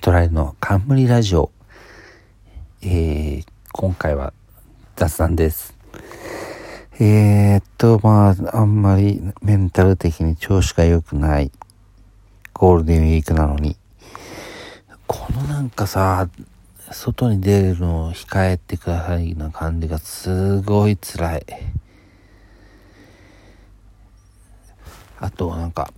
トライの冠ラジオ。えー、今回は雑談です。えー、っと、まあ、あんまりメンタル的に調子が良くないゴールデンウィークなのに、このなんかさ、外に出るのを控えてくださいな感じがすごい辛い。あと、なんか、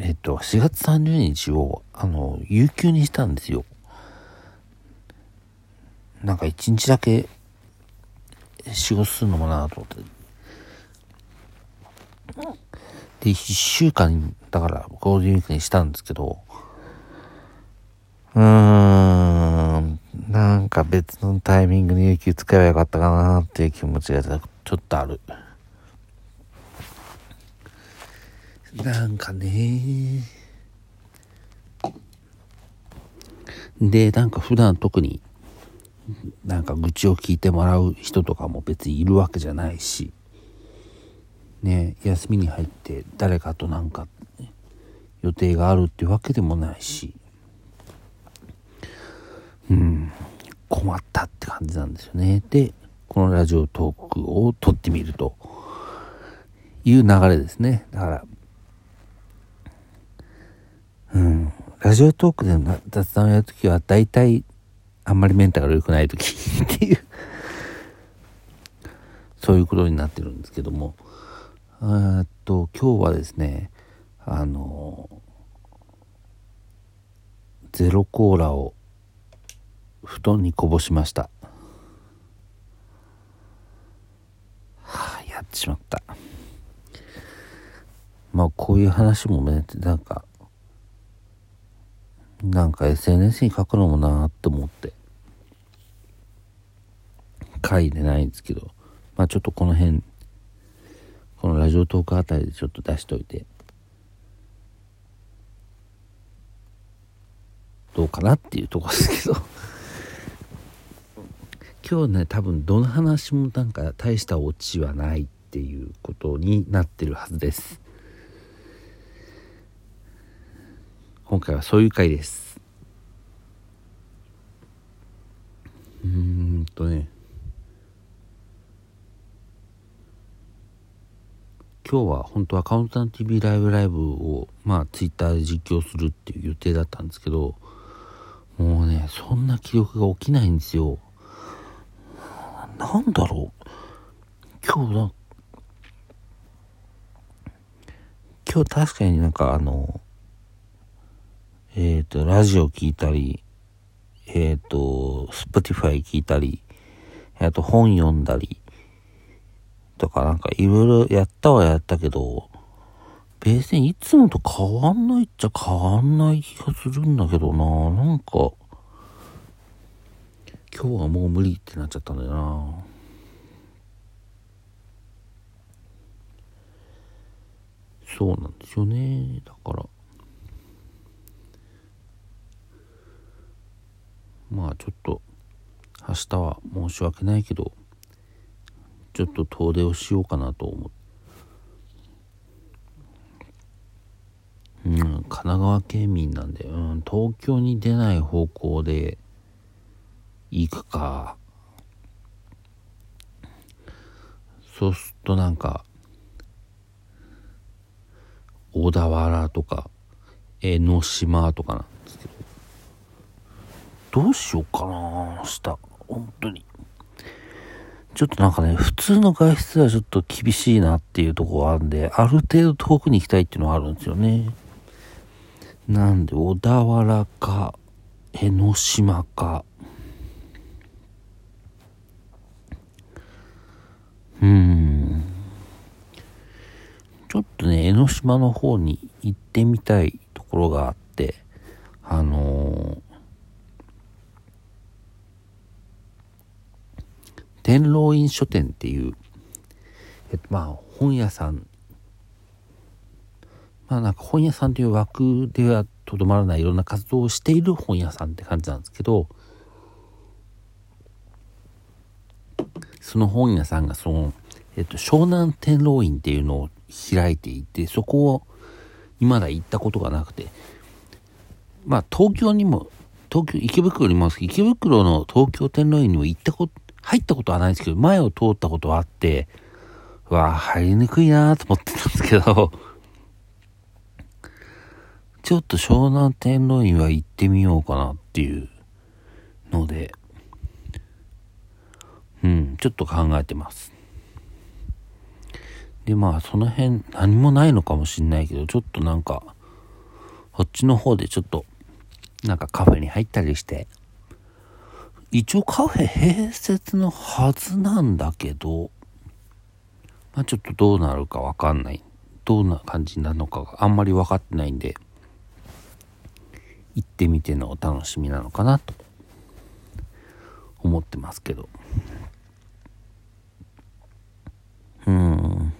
えっと、4月30日を、あの、有給にしたんですよ。なんか1日だけ仕事するのもなと思って。で、1週間、だからゴールデンウィークにしたんですけど、うーん、なんか別のタイミングに有給使えばよかったかなっていう気持ちがちょっとある。なんかねで、なんか普段特になんか愚痴を聞いてもらう人とかも別にいるわけじゃないし、ね、休みに入って誰かとなんか予定があるってわけでもないし、うん、困ったって感じなんですよね。で、このラジオトークを撮ってみるという流れですね。だから、うん。ラジオトークで雑談をやるときは、大体、あんまりメンタルが良くないとき っていうそういうことになってるんですけども、えっと、今日はですね、あの、ゼロコーラを布団にこぼしました。はあ、やってしまった。まあ、こういう話もね、なんか、なんか SNS に書くのもなーって思って。書いてないんですけど。まあちょっとこの辺このラジオトークあたりでちょっと出しといて。どうかなっていうとこですけど。今日ね多分どの話もなんか大したオチはないっていうことになってるはずです。今回はそういう回です。うーんとね。今日は本当はカウンター TV ライブライブをまあツイッターで実況するっていう予定だったんですけどもうねそんな記憶が起きないんですよなんだろう今日な今日確かになんかあのえっ、ー、と、ラジオ聞いたり、えっ、ー、と、 Spotify 聞いたり、あと本読んだり、とかなんかいろいろやったはやったけど、別にいつもと変わんないっちゃ変わんない気がするんだけどななんか、今日はもう無理ってなっちゃったんだよなそうなんですよね。だから、まあちょっと明日は申し訳ないけどちょっと遠出をしようかなと思う。うん神奈川県民なんで、うん、東京に出ない方向で行くか。そうするとなんか小田原とか江ノ島とかな。どうしようかな明日。本当に。ちょっとなんかね、普通の外出はちょっと厳しいなっていうとこがあるんで、ある程度遠くに行きたいっていうのはあるんですよね。なんで、小田原か、江ノ島か。うん。ちょっとね、江ノ島の方に行ってみたいところがあって、あのー天狼院書店っていう、えっと、まあ本屋さん。まあなんか本屋さんという枠ではとどまらないいろんな活動をしている本屋さんって感じなんですけどその本屋さんがその、えっと、湘南天狼院っていうのを開いていてそこを今だ行ったことがなくて。まあ東京にも、東京、池袋にも池袋の東京天皇院にも行ったこと、入ったことはないんですけど、前を通ったことはあって、わあ、入りにくいなと思ってたんですけど、ちょっと湘南天皇院は行ってみようかなっていうので、うん、ちょっと考えてます。で、まあ、その辺何もないのかもしんないけど、ちょっとなんか、こっちの方でちょっと、なんかカフェに入ったりして、一応カフェ併設のはずなんだけど、まあちょっとどうなるかわかんない。どんな感じなのかがあんまり分かってないんで、行ってみてのお楽しみなのかなと思ってますけど。うん。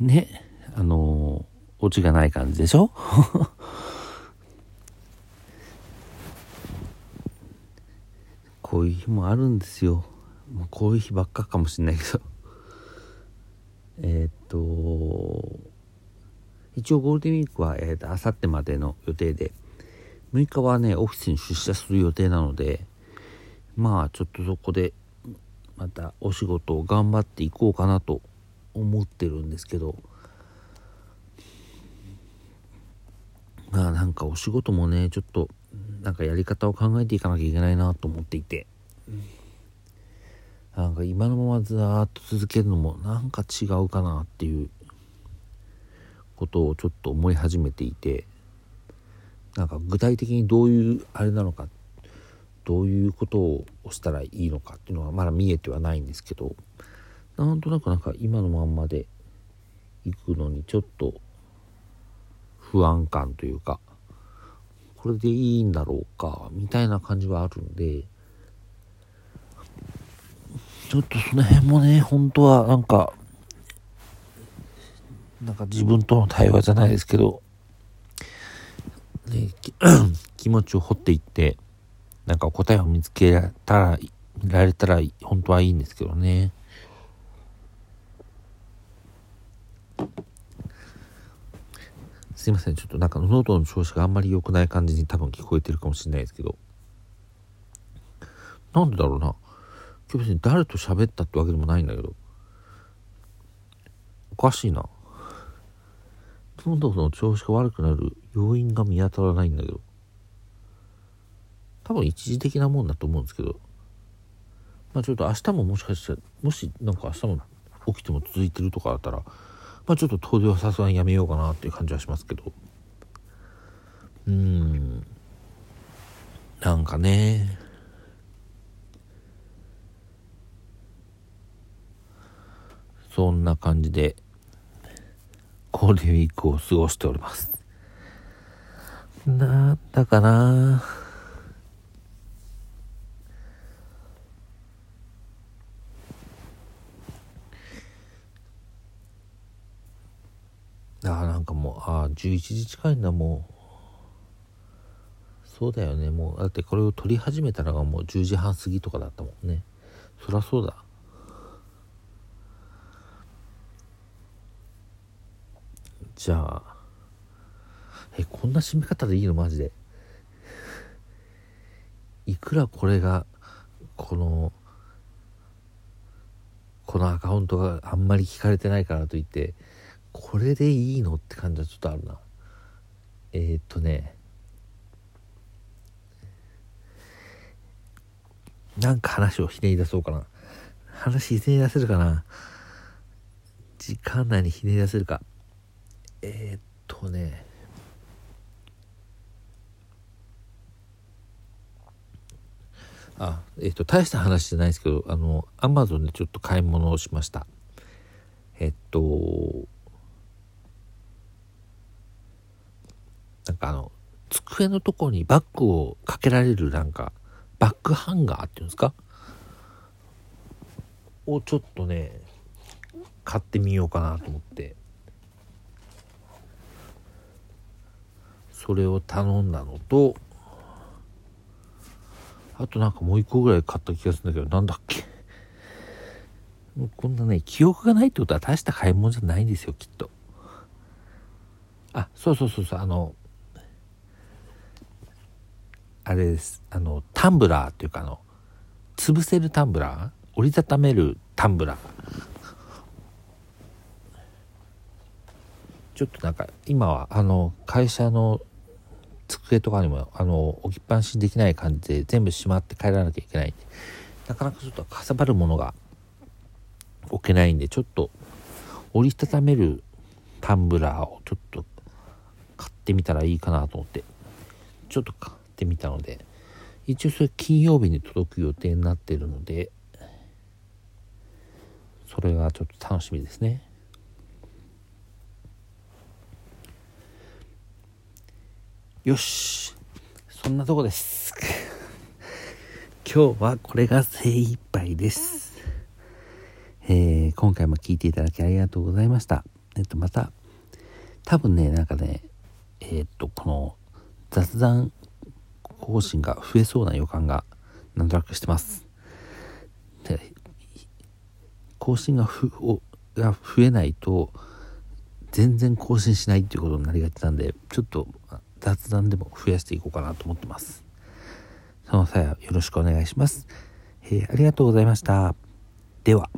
ね、あのオチがない感じでしょ？こういう日もあるんですよ。もうこういう日ばっかかもしんないけど。えっと、一応ゴールデンウィークは、えー、と、あさってまでの予定で、6日はね、オフィスに出社する予定なので、まあ、ちょっとそこで、またお仕事を頑張っていこうかなと思ってるんですけど、まあなんかお仕事もね、ちょっとなんかやり方を考えていかなきゃいけないなと思っていて、なんか今のままずーっと続けるのもなんか違うかなっていうことをちょっと思い始めていて、なんか具体的にどういうあれなのか、どういうことをしたらいいのかっていうのはまだ見えてはないんですけど、なんとなくなんか今のまんまで行くのにちょっと不安感というか、これでいいんだろうか、みたいな感じはあるんで、ちょっとその辺もね、本当はなんか、なんか自分との対話じゃないですけど、ね、気持ちを掘っていって、なんか答えを見つけられたら、られたら本当はいいんですけどね。すいません。ちょっとなんか喉の調子があんまり良くない感じに多分聞こえてるかもしれないですけど。なんでだろうな。今日別に誰と喋ったってわけでもないんだけど。おかしいな。喉の調子が悪くなる要因が見当たらないんだけど。多分一時的なもんだと思うんですけど。まあちょっと明日ももしかしたら、もしなんか明日も起きても続いてるとかだったら、まあちょっと遠出はさすがにやめようかなっていう感じはしますけど。うーん。なんかね。そんな感じで、ゴールデンウィークを過ごしております。なんだかなんかもうああ11時近いんだもうそうだよね。もうだってこれを撮り始めたのがもう10時半過ぎとかだったもんね。そりゃそうだ。じゃあえこんな締め方でいいのマジで？いくらこれがこのこのアカウントがあんまり聞かれてないからといってこれでいいのって感じはちょっとあるな。えー、っとね。なんか話をひねり出そうかな。話ひねり出せるかな。時間内にひねり出せるか。えー、っとね。あえー、っと大した話じゃないですけどあのアマゾンでちょっと買い物をしました。えっとなんかあの、机のとこにバッグをかけられるなんか、バッグハンガーっていうんですか？をちょっとね、買ってみようかなと思って。それを頼んだのと、あとなんかもう一個ぐらい買った気がするんだけど、なんだっけ？こんなね、記憶がないってことは大した買い物じゃないんですよ、きっと。あ、そうそうそうそう、あの、あれです。あのタンブラーっていうかあの潰せるタンブラー？折りたためるタンブラー？ちょっとなんか今はあの会社の机とかにもあの置きっぱなしできない感じで全部しまって帰らなきゃいけない。んでなかなかちょっとかさばるものが置けないんでちょっと折りたためるタンブラーをちょっと買ってみたらいいかなと思って。ちょっと買ってみたので一応それ金曜日に届く予定になってるのでそれがちょっと楽しみですね。よしそんなとこです。今日はこれが精一杯です。えー、今回も聞いていただきありがとうございました。えっとまた多分ねなんかねえー、っとこの雑談更新が増えそうな予感がなんとなくしてます。で更新がふが増えないと全然更新しないっていうことになりがちなんでちょっと雑談でも増やしていこうかなと思ってます。その際はよろしくお願いします、えー、ありがとうございました。では。